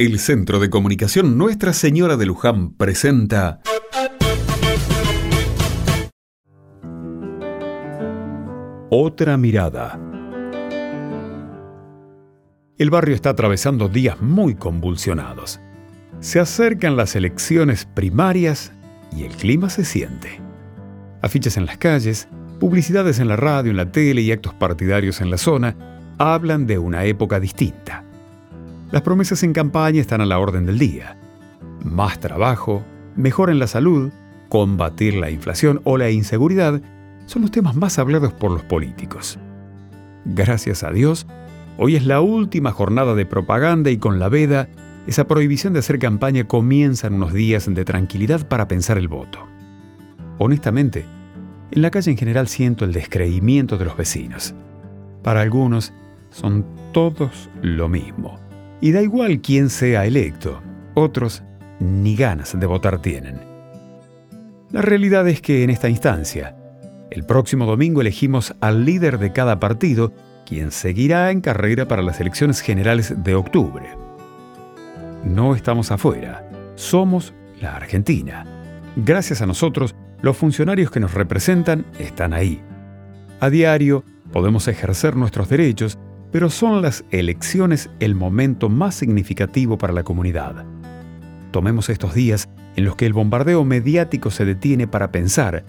El Centro de Comunicación Nuestra Señora de Luján presenta Otra mirada. El barrio está atravesando días muy convulsionados. Se acercan las elecciones primarias y el clima se siente. Afiches en las calles, publicidades en la radio, en la tele y actos partidarios en la zona hablan de una época distinta las promesas en campaña están a la orden del día. Más trabajo, mejor en la salud, combatir la inflación o la inseguridad son los temas más hablados por los políticos. Gracias a Dios, hoy es la última jornada de propaganda y con la veda, esa prohibición de hacer campaña comienzan unos días de tranquilidad para pensar el voto. Honestamente, en la calle en general siento el descreimiento de los vecinos. Para algunos, son todos lo mismo y da igual quién sea electo, otros ni ganas de votar tienen. La realidad es que en esta instancia, el próximo domingo elegimos al líder de cada partido, quien seguirá en carrera para las elecciones generales de octubre. No estamos afuera, somos la Argentina. Gracias a nosotros, los funcionarios que nos representan están ahí. A diario podemos ejercer nuestros derechos pero son las elecciones el momento más significativo para la comunidad. Tomemos estos días en los que el bombardeo mediático se detiene para pensar,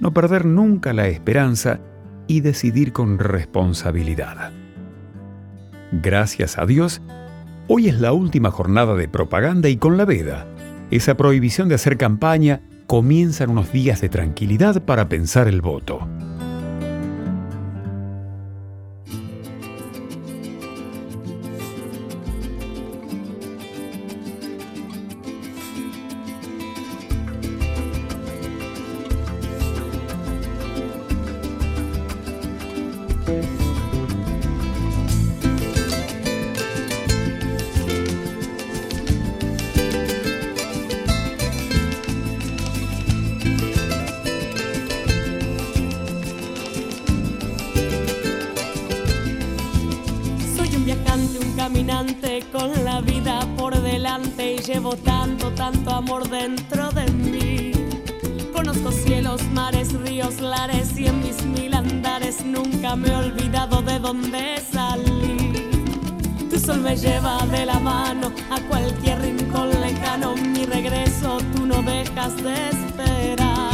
no perder nunca la esperanza y decidir con responsabilidad. Gracias a Dios, hoy es la última jornada de propaganda y con la veda, esa prohibición de hacer campaña, comienzan unos días de tranquilidad para pensar el voto. Un caminante con la vida por delante y llevo tanto, tanto amor dentro de mí. Conozco cielos, mares, ríos, lares y en mis mil andares nunca me he olvidado de dónde salí. Tu sol me lleva de la mano a cualquier rincón lejano, mi regreso tú no dejas de esperar.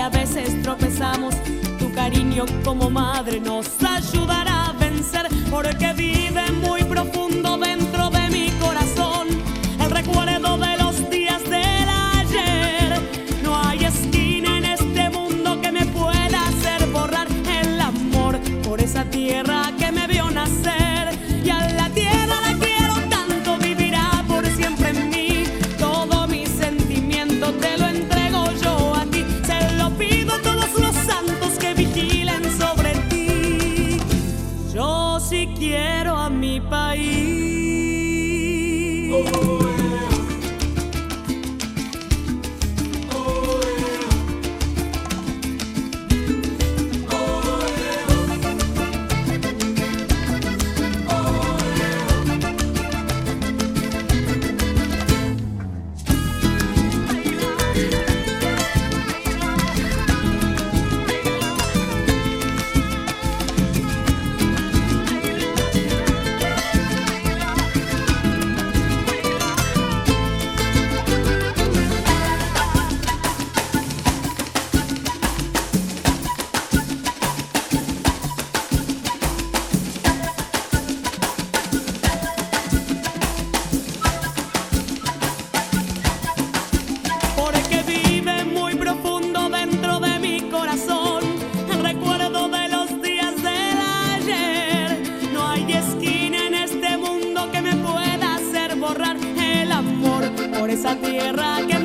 a veces tropezamos. Tu cariño como madre nos ayudará quiero a mi país. esa tierra que